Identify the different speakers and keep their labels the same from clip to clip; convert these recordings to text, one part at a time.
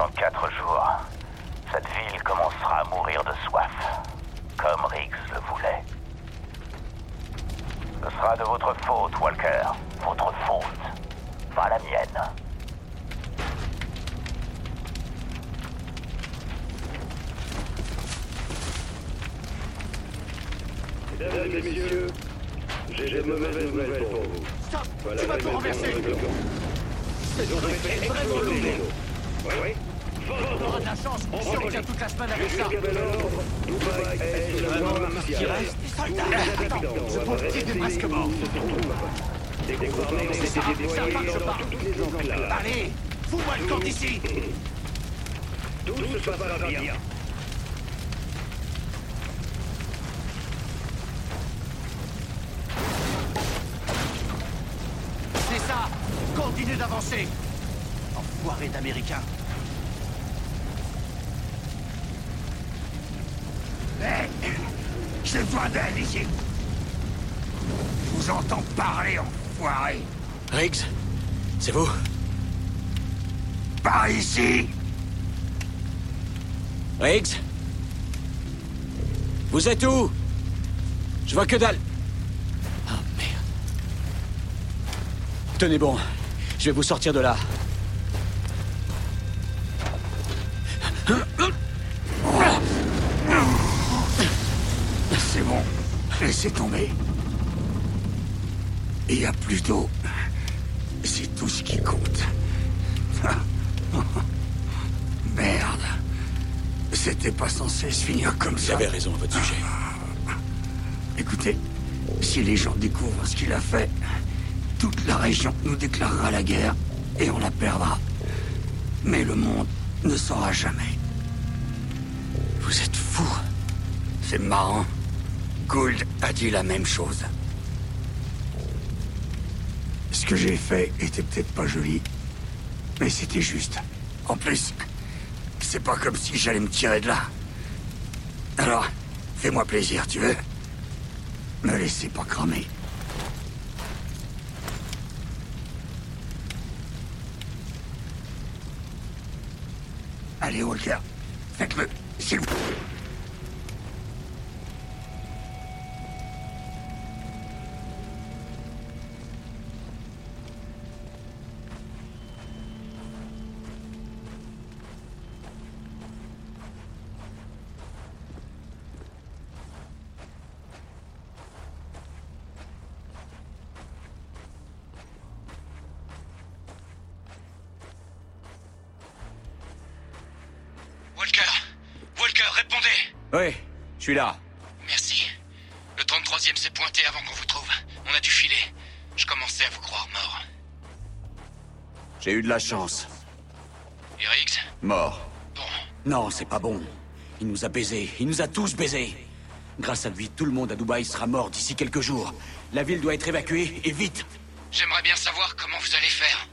Speaker 1: Dans quatre jours, cette ville commencera à mourir de soif, comme Riggs le voulait. Ce sera de votre faute, Walker. Votre faute, pas la mienne.
Speaker 2: Mesdames et messieurs, j'ai de mauvaises nouvelles pour vous.
Speaker 3: Stop
Speaker 2: Voilà
Speaker 3: Tu vas tout renverser
Speaker 2: résolution. Ils ont fait exploser l'îlot. Oui, oui.
Speaker 3: On aura de la chance. On tient toute la semaine avec ça.
Speaker 2: Dubaï est
Speaker 3: ce pauvre type est presque mort.
Speaker 2: où ils se trouvent. Des gouvernements ont été
Speaker 3: Ça, ça
Speaker 2: déployés
Speaker 3: marche
Speaker 2: dans
Speaker 3: pas
Speaker 2: toutes les enclaves.
Speaker 3: Allez Fous-moi le camp d'ici.
Speaker 2: Tout se passera bien.
Speaker 3: C'est ça. Continue d'avancer. Enfoiré d'Américains Ici Je vous entends parler, enfoiré
Speaker 4: Riggs C'est vous?
Speaker 3: Par ici
Speaker 4: Riggs? Vous êtes où? Je vois que dalle. Ah merde. Tenez bon. Je vais vous sortir de là.
Speaker 3: Laissez tomber. Il n'y a plus d'eau. C'est tout ce qui compte. Merde. C'était pas censé se finir comme
Speaker 4: Vous
Speaker 3: ça.
Speaker 4: avez raison à votre sujet.
Speaker 3: Écoutez, si les gens découvrent ce qu'il a fait, toute la région nous déclarera la guerre et on la perdra. Mais le monde ne saura jamais.
Speaker 4: Vous êtes fou.
Speaker 3: C'est marrant. Gould a dit la même chose. Ce que j'ai fait était peut-être pas joli, mais c'était juste. En plus, c'est pas comme si j'allais me tirer de là. Alors, fais-moi plaisir, tu veux? Me laissez pas cramer. Allez, Walker, faites-le, s'il vous plaît.
Speaker 4: Suis là.
Speaker 5: Merci. Le 33e s'est pointé avant qu'on vous trouve. On a dû filer. Je commençais à vous croire mort.
Speaker 4: J'ai eu de la chance.
Speaker 5: Et Riggs
Speaker 4: Mort.
Speaker 5: Bon,
Speaker 4: Non, c'est pas bon. Il nous a baisés. Il nous a tous baisés. Grâce à lui, tout le monde à Dubaï sera mort d'ici quelques jours. La ville doit être évacuée, et vite.
Speaker 5: j'aimerais bien savoir comment vous allez faire.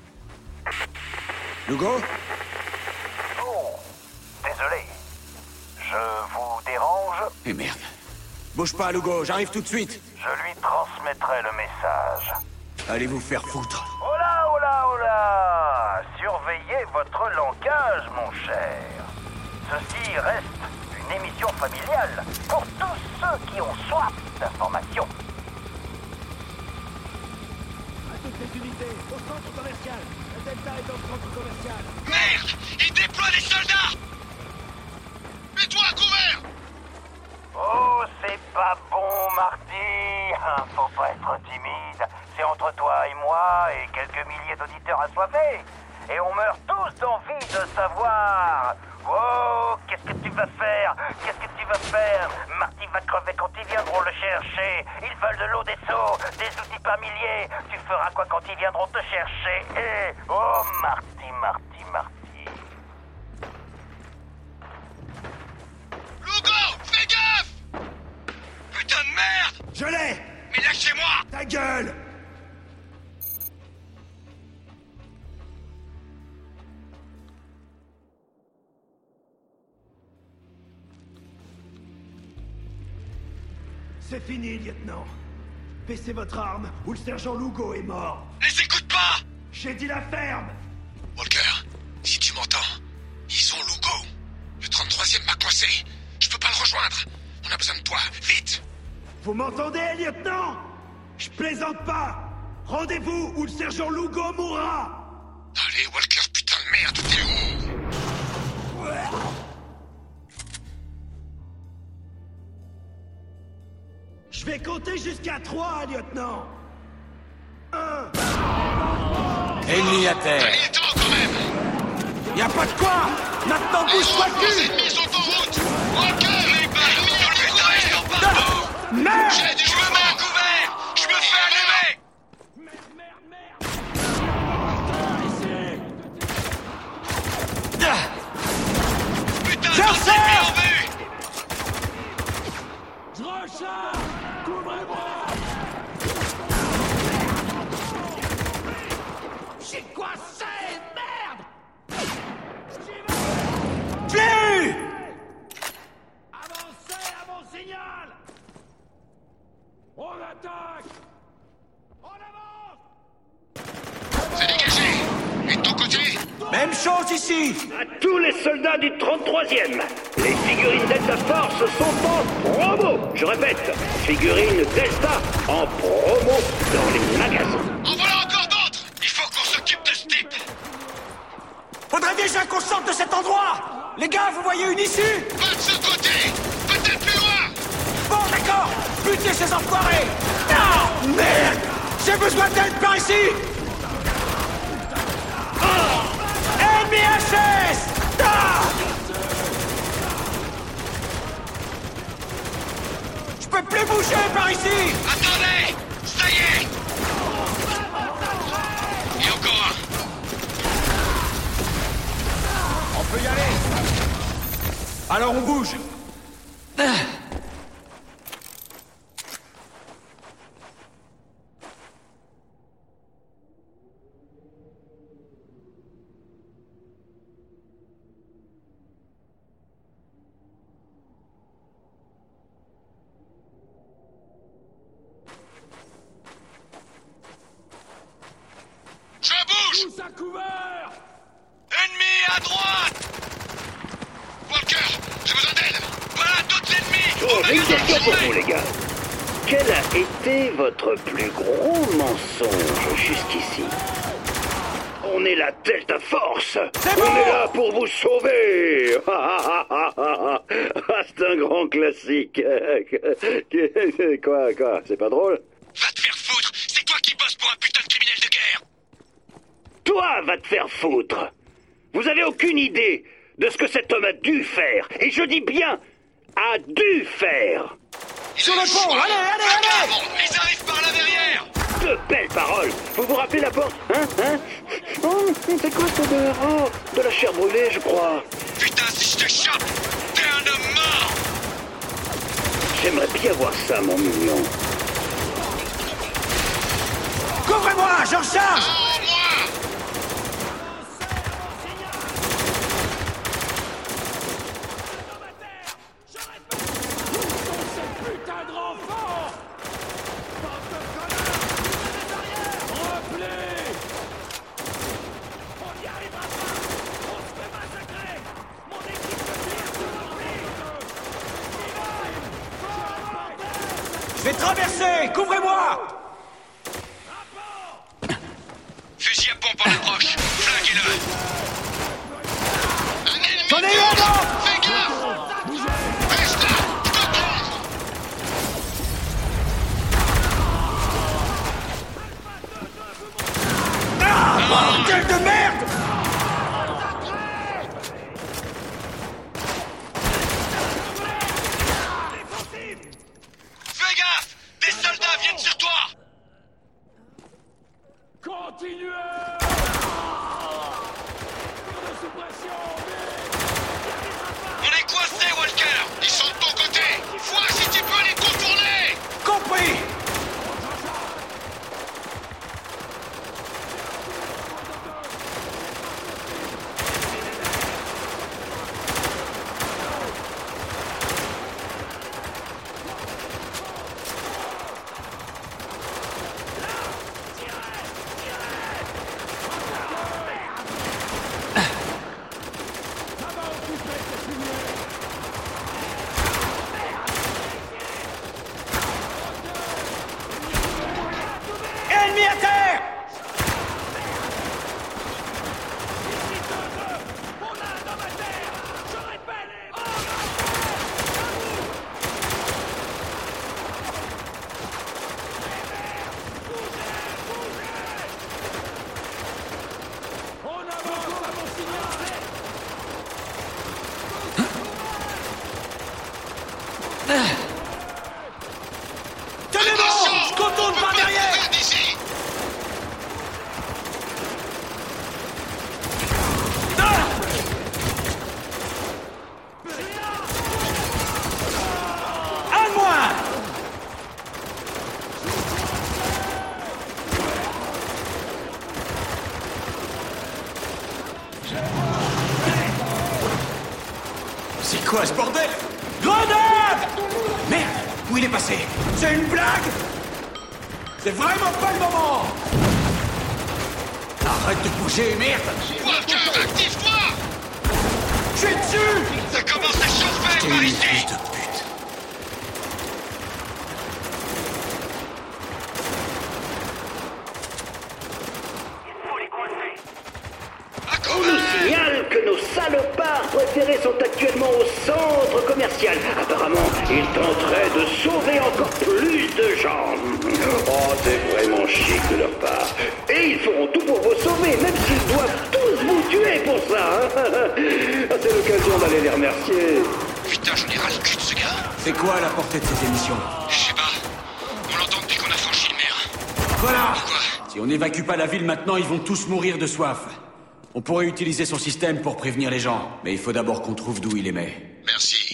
Speaker 4: Lugo?
Speaker 1: Oh, désolé. Dérange
Speaker 4: Eh merde. Bouge pas, Lugo, j'arrive tout de suite.
Speaker 1: Je lui transmettrai le message.
Speaker 4: Allez vous faire foutre.
Speaker 1: Oh là, oh là, oh là Surveillez votre langage, mon cher. Ceci reste une émission familiale pour tous ceux qui ont soif d'informations.
Speaker 5: Merde Il déploie des soldats Mets-toi à couvert
Speaker 1: Oh, c'est pas bon, Marty. Hein, Faut pas être timide. C'est entre toi et moi et quelques milliers d'auditeurs assoiffés. Et on meurt tous d'envie de savoir. Oh, qu'est-ce que tu vas faire? Qu'est-ce que tu vas faire? Marty va crever quand ils viendront le chercher. Ils veulent de l'eau, des seaux, des outils par milliers. Tu feras quoi quand ils viendront te chercher? Eh Oh, Marty, Marty,
Speaker 3: Je l'ai
Speaker 5: Mais lâchez-moi
Speaker 3: Ta gueule
Speaker 6: C'est fini, lieutenant. Baissez votre arme ou le sergent Lugo est mort.
Speaker 5: Les écoute pas
Speaker 6: J'ai dit la ferme
Speaker 5: Walker, si tu m'entends, ils ont Lugo. Le 33e m'a coincé. Je peux pas le rejoindre. On a besoin de toi, vite
Speaker 6: vous m'entendez, lieutenant? Je plaisante pas. Rendez-vous ou le sergent Lugo mourra.
Speaker 5: Allez, Walker, putain de merde, t'es où?
Speaker 6: Je vais compter jusqu'à trois, lieutenant. Un.
Speaker 4: Ennemi à terre.
Speaker 5: Il est temps quand même.
Speaker 4: Y a pas de quoi. Maintenant bouge-toi le
Speaker 5: Les
Speaker 4: cul
Speaker 5: ennemis sont en route Walker
Speaker 1: now! Du 33e, les figurines Delta Force sont en promo. Je répète, figurines Delta en promo dans les magasins.
Speaker 5: En voilà encore d'autres? Il faut qu'on s'occupe de ce type.
Speaker 4: Faudrait déjà qu'on sorte de cet endroit. Les gars, vous voyez une issue?
Speaker 5: Pas de ce côté. Peut-être plus loin.
Speaker 4: Bon, d'accord. Butez ces enfoirés. Ah Merde. J'ai besoin d'aide par ici. Ah. Ennemi HS Ah Plus bouger par ici.
Speaker 5: Attendez Ça y est. Et encore un.
Speaker 4: On peut y aller. Alors on bouge.
Speaker 5: Je bouge
Speaker 6: Tous à couvert
Speaker 5: Ennemi à droite Walker, j'ai besoin d'aide Voilà d'autres ennemis
Speaker 1: Oh,
Speaker 5: Au
Speaker 1: j'ai une
Speaker 5: magasin
Speaker 1: question pour
Speaker 5: chemin.
Speaker 1: vous, les gars. Quel a été votre plus gros mensonge jusqu'ici On est la Delta Force. On est là pour vous sauver. Ah, C'est un grand classique. Quoi, quoi C'est pas drôle
Speaker 5: Va te faire foutre. C'est toi qui bosses pour un putain de criminel de guerre.
Speaker 1: Toi, va te faire foutre. Vous avez aucune idée de ce que cet homme a dû faire. Et je dis bien, a dû faire.
Speaker 4: Sur le pont Allez, allez, allez
Speaker 5: ils arrivent par la verrière
Speaker 1: De belles paroles. Vous vous rappelez la porte Hein Hein Oh, c'est quoi cette odeur Oh, de la chair brûlée, je crois.
Speaker 5: Putain, si je te chope T'es un homme mort
Speaker 1: J'aimerais bien voir ça, mon mignon.
Speaker 4: Couvrez-moi Je recharge quoi ce bordel?
Speaker 7: Grenade!
Speaker 4: Merde Où il est passé?
Speaker 7: C'est une blague! C'est vraiment pas le moment!
Speaker 4: Arrête de bouger, merde!
Speaker 5: Walker, active-toi!
Speaker 7: Je suis dessus!
Speaker 5: Ça commence à chauffer par ici
Speaker 4: fils de pute
Speaker 5: À
Speaker 1: On nous
Speaker 5: couvert
Speaker 1: signale que nos salopards préférés sont actuellement au centre commercial. Apparemment, ils tenteraient de sauver encore plus de gens. Oh, c'est vraiment chic de leur part. Et ils feront tout pour vous sauver, même s'ils doivent tous vous tuer pour ça. hein. Ah, c'est l'occasion d'aller les remercier.
Speaker 5: Putain, j'en ai ras le cul de ce gars
Speaker 4: C'est quoi la portée de ces émissions
Speaker 5: Je sais pas. On l'entend depuis qu'on a franchi le mer.
Speaker 4: Voilà Si on n'évacue pas la ville maintenant, ils vont tous mourir de soif. On pourrait utiliser son système pour prévenir les gens, mais il faut d'abord qu'on trouve d'où il émet.
Speaker 5: Merci.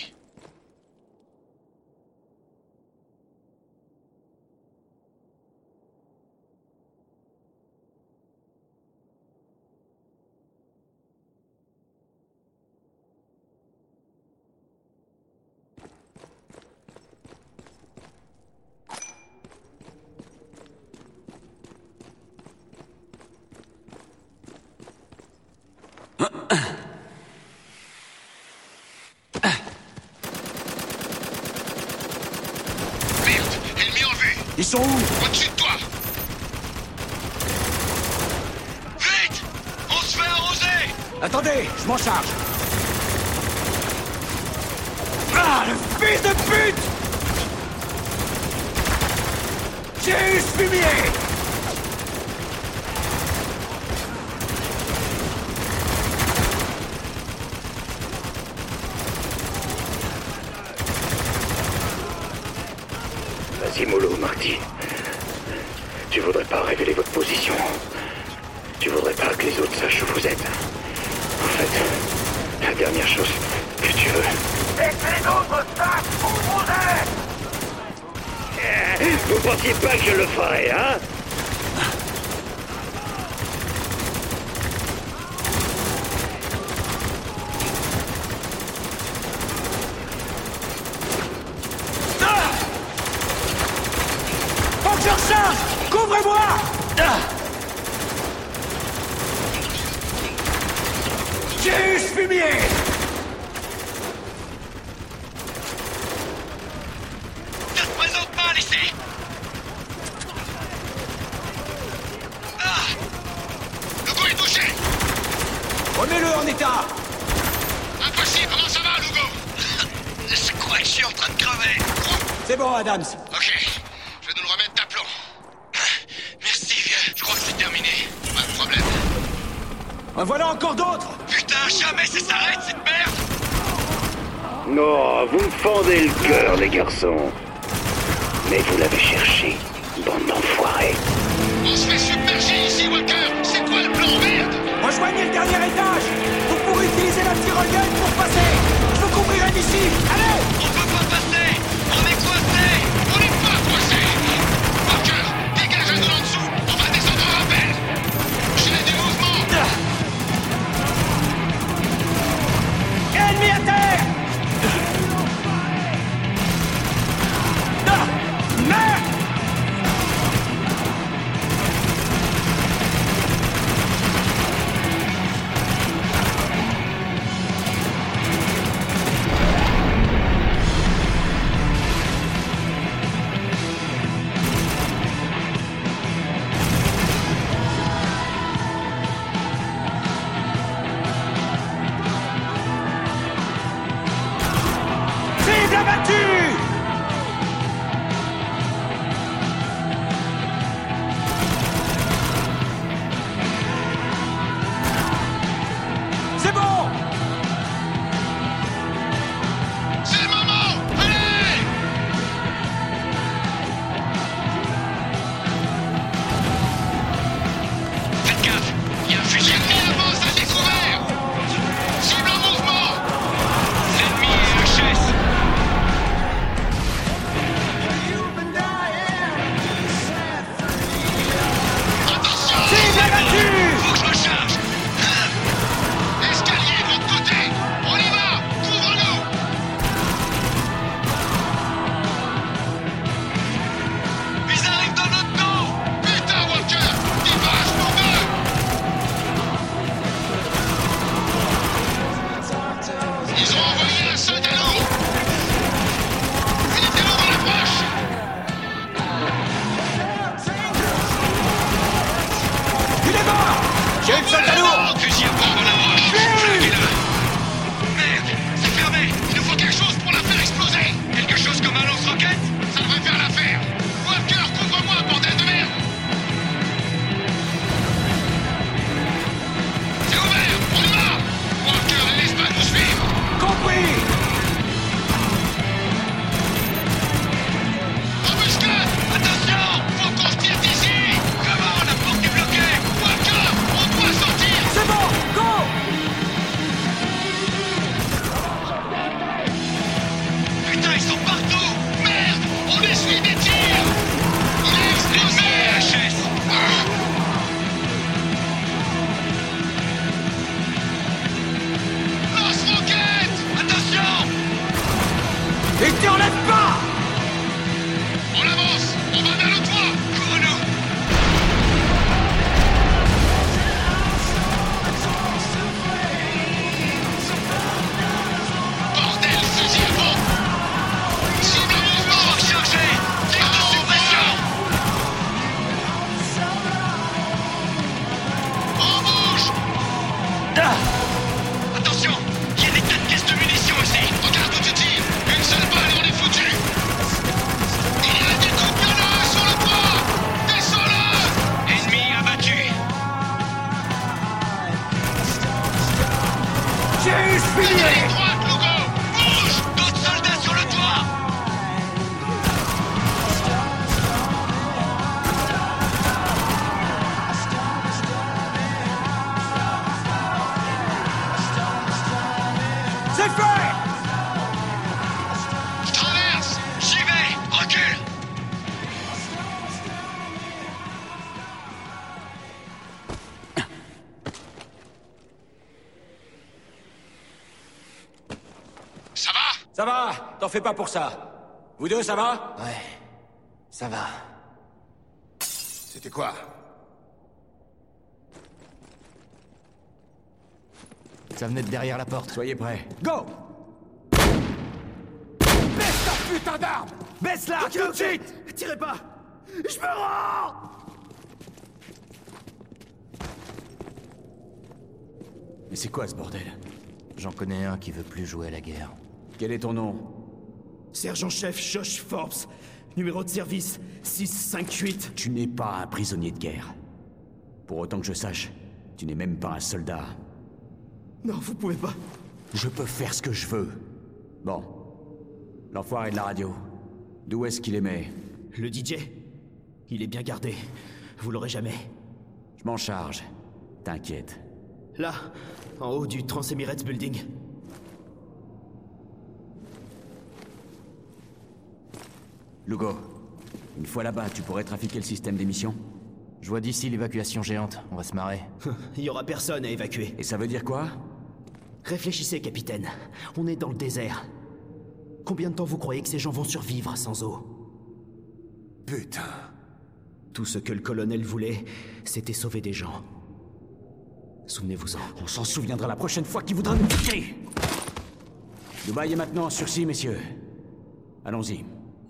Speaker 5: Merde, en vue.
Speaker 4: Ils sont où?
Speaker 5: Au-dessus de toi. Vite! On se fait arroser.
Speaker 4: Attendez, je m'en charge.
Speaker 7: Ah, le fils de pute! J'ai eu ce fumier
Speaker 1: Vas-y, mollo, Marty. Tu voudrais pas révéler votre position. Tu voudrais pas que les autres sachent où vous êtes. En fait, la dernière chose que tu veux.
Speaker 8: Et que les autres sachent où vous êtes
Speaker 1: Vous pensiez pas que je le ferais, hein
Speaker 7: Faut que je recharge Couvrez-moi Ah J'ai eu ce fumier
Speaker 5: Ne te présente pas, lycée Ah Lugo est touché
Speaker 4: Remets-le en état
Speaker 5: Impossible, comment ça va, Lugo Je crois que je suis en train de crever
Speaker 4: C'est bon, Adams.
Speaker 5: Ok, je vais nous le remettre d'aplomb. Merci, vieux. Je crois que c'est terminé. Pas de problème.
Speaker 4: En voilà encore d'autres
Speaker 5: Putain, jamais ça s'arrête, cette merde
Speaker 1: Non, vous me fendez le cœur, les garçons. Mais vous l'avez cherché, bande d'enfoirés.
Speaker 5: On se fait submerger ici, Walker C'est quoi le plan, merde?
Speaker 7: Rejoignez le dernier étage Vous pourrez utiliser la tyrolienne pour passer Je vous couvrirai d'ici Allez Et t'y enlève J'ai eu ce
Speaker 5: Allez, va
Speaker 4: T'en fais pas pour ça. Vous deux, ça va
Speaker 9: Ouais, ça va.
Speaker 3: C'était quoi
Speaker 9: Ça venait de derrière la porte.
Speaker 4: Soyez prêts. Go
Speaker 7: Baisse ta putain d'arme Baisse-la tout de suite
Speaker 6: Tirez pas Je me rends
Speaker 4: Mais c'est quoi ce bordel?
Speaker 9: J'en connais un qui veut plus jouer à la guerre.
Speaker 4: Quel est ton nom
Speaker 6: Sergent-chef Josh Forbes, numéro de service 658.
Speaker 4: Tu n'es pas un prisonnier de guerre. Pour autant que je sache, tu n'es même pas un soldat.
Speaker 6: Non, vous pouvez pas.
Speaker 4: Je peux faire ce que je veux. Bon. L'enfoiré de la radio. D'où est-ce qu'il émet
Speaker 6: Le DJ Il est bien gardé. Vous l'aurez jamais.
Speaker 4: Je m'en charge. T'inquiète.
Speaker 6: Là, en haut du Trans Emirates Building.
Speaker 4: Lugo, une fois là-bas, tu pourrais trafiquer le système d'émission
Speaker 9: Je vois d'ici l'évacuation géante. On va se marrer.
Speaker 6: Il y aura personne à évacuer.
Speaker 4: Et ça veut dire quoi?
Speaker 6: Réfléchissez, capitaine. On est dans le désert. Combien de temps vous croyez que ces gens vont survivre sans eau?
Speaker 3: Putain.
Speaker 6: Tout ce que le colonel voulait, c'était sauver des gens. Souvenez-vous-en.
Speaker 4: On s'en souviendra la prochaine fois qu'il voudra nous piquer Dubaï est maintenant en sursis, messieurs. Allons-y.